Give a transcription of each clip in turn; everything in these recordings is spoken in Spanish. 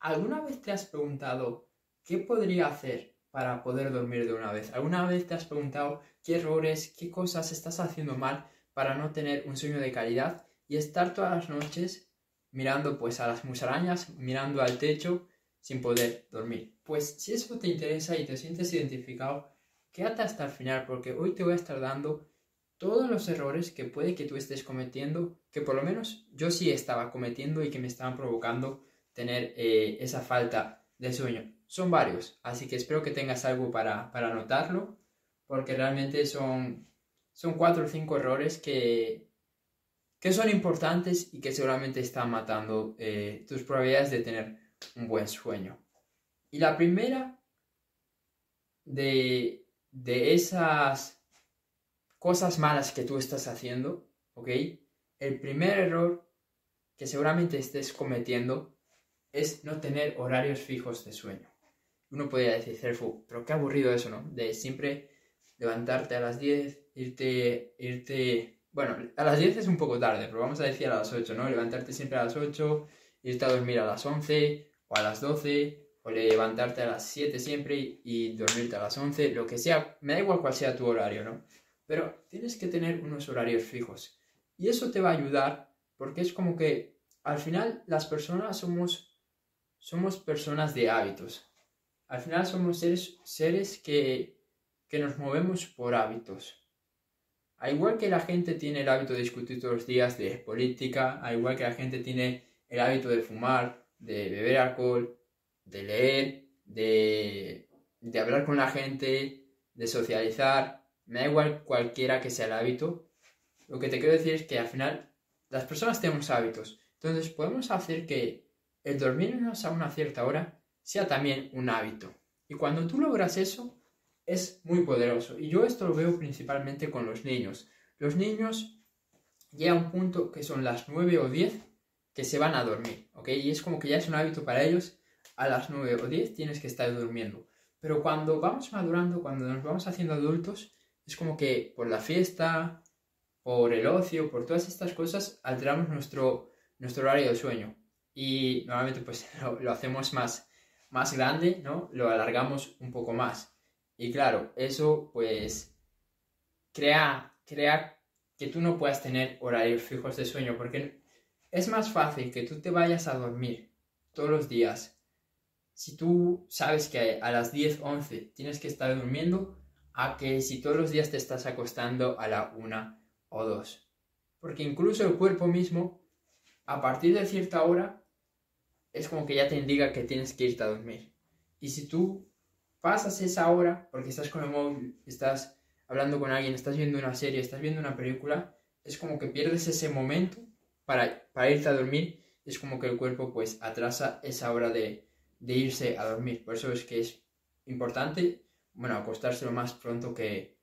¿alguna vez te has preguntado qué podría hacer para poder dormir de una vez? ¿Alguna vez te has preguntado qué errores, qué cosas estás haciendo mal para no tener un sueño de calidad y estar todas las noches mirando pues a las musarañas, mirando al techo sin poder dormir? Pues si eso te interesa y te sientes identificado, quédate hasta el final porque hoy te voy a estar dando todos los errores que puede que tú estés cometiendo, que por lo menos yo sí estaba cometiendo y que me estaban provocando tener eh, esa falta de sueño. Son varios, así que espero que tengas algo para, para anotarlo, porque realmente son, son cuatro o cinco errores que, que son importantes y que seguramente están matando eh, tus probabilidades de tener un buen sueño. Y la primera de, de esas cosas malas que tú estás haciendo, ¿ok? El primer error que seguramente estés cometiendo es no tener horarios fijos de sueño. Uno podría decir, Cerfu, pero qué aburrido eso, ¿no? De siempre levantarte a las 10, irte, irte... Bueno, a las 10 es un poco tarde, pero vamos a decir a las 8, ¿no? Levantarte siempre a las 8, irte a dormir a las 11 o a las 12, o levantarte a las 7 siempre y dormirte a las 11, lo que sea, me da igual cuál sea tu horario, ¿no? Pero tienes que tener unos horarios fijos. Y eso te va a ayudar porque es como que al final las personas somos, somos personas de hábitos. Al final somos seres, seres que, que nos movemos por hábitos. Al igual que la gente tiene el hábito de discutir todos los días de política, al igual que la gente tiene el hábito de fumar, de beber alcohol, de leer, de, de hablar con la gente, de socializar, me da igual cualquiera que sea el hábito. Lo que te quiero decir es que al final las personas tenemos hábitos. Entonces podemos hacer que el dormirnos a una cierta hora sea también un hábito. Y cuando tú logras eso, es muy poderoso. Y yo esto lo veo principalmente con los niños. Los niños llega a un punto que son las 9 o 10 que se van a dormir, ¿ok? Y es como que ya es un hábito para ellos. A las 9 o 10 tienes que estar durmiendo. Pero cuando vamos madurando, cuando nos vamos haciendo adultos, es como que por la fiesta, por el ocio, por todas estas cosas, alteramos nuestro, nuestro horario de sueño. Y normalmente pues lo, hacemos más, más grande, ¿no? Lo alargamos un poco más. Y claro, eso pues crea, crea que tú no puedas tener horarios fijos de sueño, porque es más fácil que tú te vayas a dormir todos los días. Si tú sabes que a las 10, 11 tienes que estar durmiendo, a que si todos los días te estás acostando a la una o dos. Porque incluso el cuerpo mismo, a partir de cierta hora, es como que ya te indica que tienes que irte a dormir. Y si tú pasas esa hora, porque estás con el móvil, estás hablando con alguien, estás viendo una serie, estás viendo una película, es como que pierdes ese momento para, para irte a dormir. Es como que el cuerpo pues atrasa esa hora de, de irse a dormir. Por eso es que es importante bueno, acostarse lo más pronto que,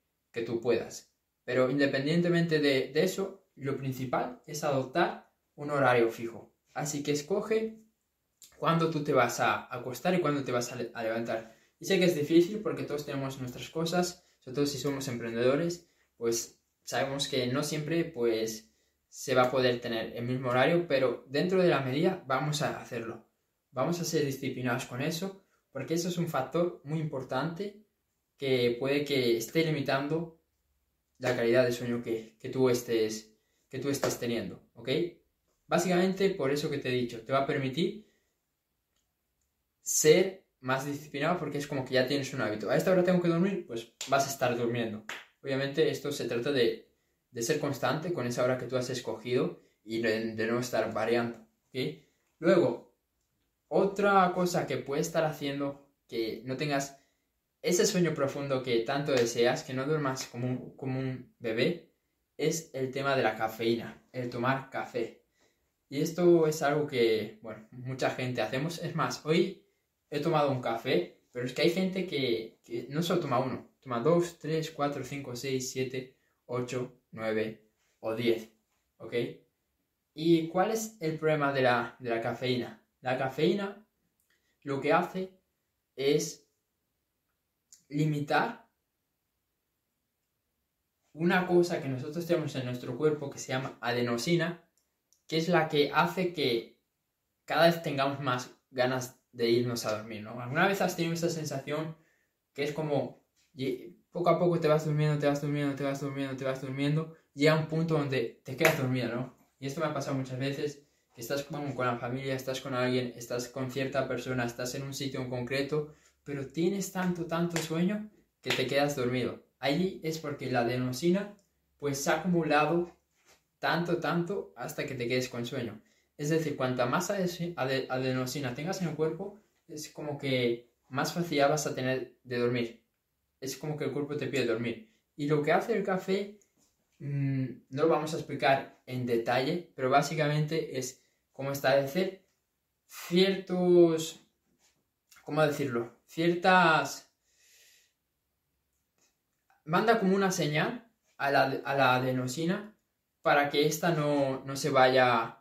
tú puedas. Pero independientemente de, eso, lo principal es adoptar un horario fijo. Así que escoge cuándo tú te vas a acostar y cuándo te vas a, levantar. Y sé que es difícil porque todos tenemos nuestras cosas, sobre todo si somos emprendedores, pues sabemos que no siempre pues se va a poder tener el mismo horario, pero dentro de la medida vamos a hacerlo. Vamos a ser disciplinados con eso, porque eso es un factor muy importante que puede que esté limitando la calidad de sueño que, tú, estés, que tú estés teniendo, ¿ok? Básicamente por eso que te he dicho, te va a permitir ser más disciplinado porque es como que ya tienes un hábito. A esta hora tengo que dormir, pues vas a estar durmiendo. Obviamente esto se trata de, de ser constante con esa hora que tú has escogido y de, no estar variando, ¿ok? Luego, otra cosa que puedes estar haciendo que no tengas ese sueño profundo que tanto deseas, que no duermas como un, como un bebé, es el tema de la cafeína, el tomar café. Y esto es algo que, bueno, mucha gente hacemos. Es más, hoy he tomado un café, pero es que hay gente que, no solo toma uno, toma dos, tres, cuatro, cinco, seis, siete, ocho, nueve o diez. ¿Ok? ¿Y cuál es el problema de la, de la cafeína? La cafeína lo que hace es limitar una cosa que nosotros tenemos en nuestro cuerpo que se llama adenosina, que es la que hace que cada vez tengamos más ganas de irnos a dormir, ¿no? ¿Alguna vez has tenido esa sensación que es como poco a poco te vas durmiendo, te vas durmiendo, te vas durmiendo, te vas durmiendo, llega un punto donde te quedas dormido, ¿no? Y esto me ha pasado muchas veces, que estás con, con la familia, estás con alguien, estás con cierta persona, estás en un sitio en concreto, pero tienes tanto, tanto sueño que te quedas dormido. Allí es porque la adenosina pues se ha acumulado tanto, tanto hasta que te quedes con sueño. Es decir, cuanta más adenosina tengas en el cuerpo, es como que más facilidad vas a tener de dormir. Es como que el cuerpo te pide dormir. Y lo que hace el café, mm, no lo vamos a explicar en detalle, pero básicamente es como establecer ciertos, ¿cómo decirlo? Ciertas... Manda como una señal a la, adenosina para que ésta no, no se vaya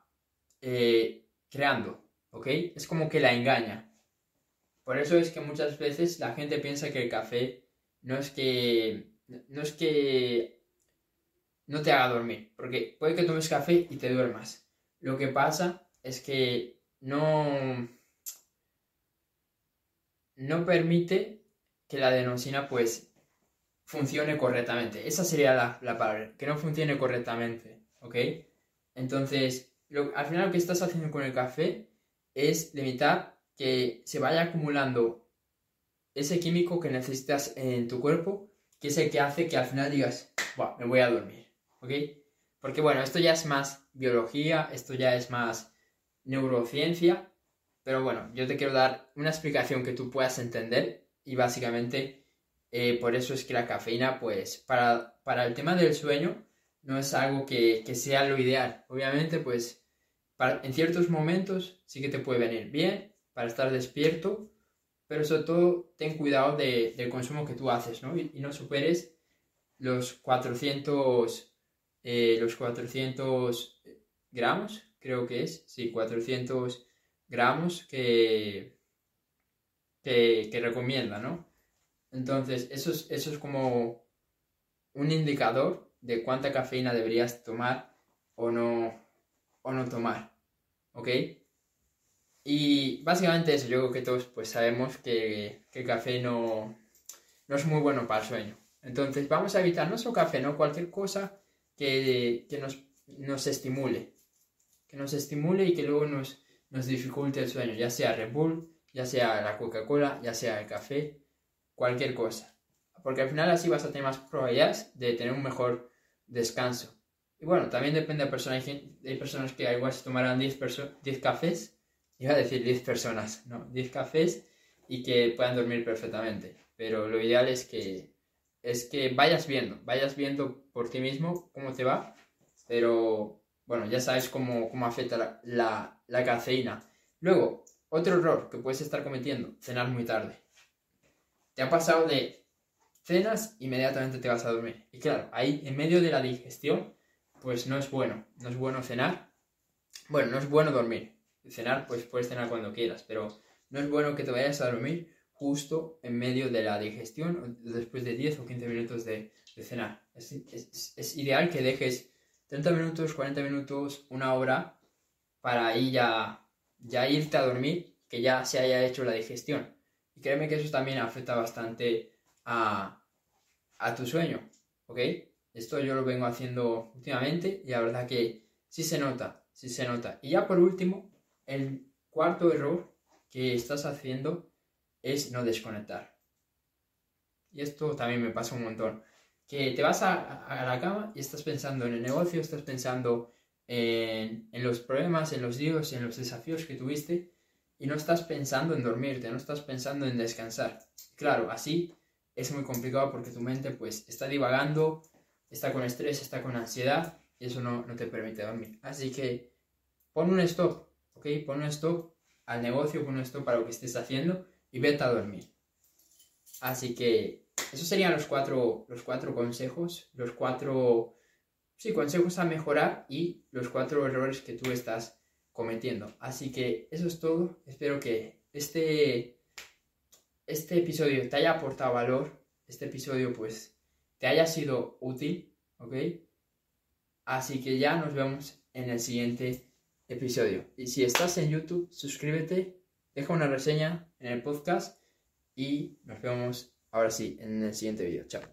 eh, creando, ¿ok? Es como que la engaña. Por eso es que muchas veces la gente piensa que el café no es que no es que no te haga dormir, porque puede que tomes café y te duermas. Lo que pasa es que no no permite que la adenosina pues funcione correctamente. Esa sería la, la palabra, que no funcione correctamente. ¿ok? Entonces, al final lo que estás haciendo con el café es limitar que se vaya acumulando ese químico que necesitas en tu cuerpo, que es el que hace que al final digas, me voy a dormir, ¿ok? Porque bueno, esto ya es más biología, esto ya es más neurociencia, pero bueno, yo te quiero dar una explicación que tú puedas entender y básicamente eh, por eso es que la cafeína, pues para, para el tema del sueño, no es algo que, sea lo ideal. Obviamente, pues en ciertos momentos sí que te puede venir bien para estar despierto, pero sobre todo ten cuidado del consumo que tú haces, ¿no? Y, no superes los 400, eh, los 400 gramos, creo que es, sí, 400 gramos que, que, que recomienda, ¿no? Entonces, eso es, eso es como un indicador de cuánta cafeína deberías tomar o no, o no tomar. ¿Ok? Y básicamente eso, yo creo que todos pues sabemos que, el café no, no es muy bueno para el sueño. Entonces vamos a evitar no solo café, no cualquier cosa que, nos, nos, estimule. Que nos estimule y que luego nos, nos dificulte el sueño, ya sea Red Bull, ya sea la Coca-Cola, ya sea el café, cualquier cosa. Porque al final así vas a tener más probabilidades de tener un mejor descanso. Y bueno, también depende de personas. Hay, personas que igual se tomarán 10, 10 cafés, iba a decir 10 personas, ¿no? 10 cafés y que puedan dormir perfectamente. Pero lo ideal es que, es que vayas viendo, vayas viendo por ti mismo cómo te va. Pero bueno, ya sabes cómo, cómo afecta la, la, la cafeína. Luego, otro error que puedes estar cometiendo, cenar muy tarde. ¿Te ha pasado de cenas, inmediatamente te vas a dormir. Y claro, ahí en medio de la digestión, pues no es bueno. No es bueno cenar. Bueno, no es bueno dormir. Cenar, pues puedes cenar cuando quieras, pero no es bueno que te vayas a dormir justo en medio de la digestión, después de 10 o 15 minutos de, cenar. Es, ideal que dejes 30 minutos, 40 minutos, una hora, para ahí ya, ya irte a dormir, que ya se haya hecho la digestión. Y créeme que eso también afecta bastante a, tu sueño, ¿ok? Esto yo lo vengo haciendo últimamente y la verdad que sí se nota, sí se nota. Y ya por último, el cuarto error que estás haciendo es no desconectar. Y esto también me pasa un montón. Que te vas a, la cama y estás pensando en el negocio, estás pensando en, en, los problemas, en los días, en los desafíos que tuviste y no estás pensando en dormirte, no estás pensando en descansar. Claro, así es muy complicado porque tu mente pues está divagando, está con estrés, está con ansiedad y eso no, te permite dormir. Así que pon un stop. Pon un stop al negocio, pon un stop para lo que estés haciendo y vete a dormir. Así que esos serían los cuatro, los cuatro consejos, los cuatro, sí, consejos a mejorar y los cuatro errores que tú estás cometiendo. Así que eso es todo. Espero que este este episodio te haya aportado valor, este episodio pues te haya sido útil, ¿ok? Así que ya nos vemos en el siguiente episodio. Y si estás en YouTube, suscríbete, deja una reseña en el podcast y nos vemos ahora sí en el siguiente vídeo. Chao.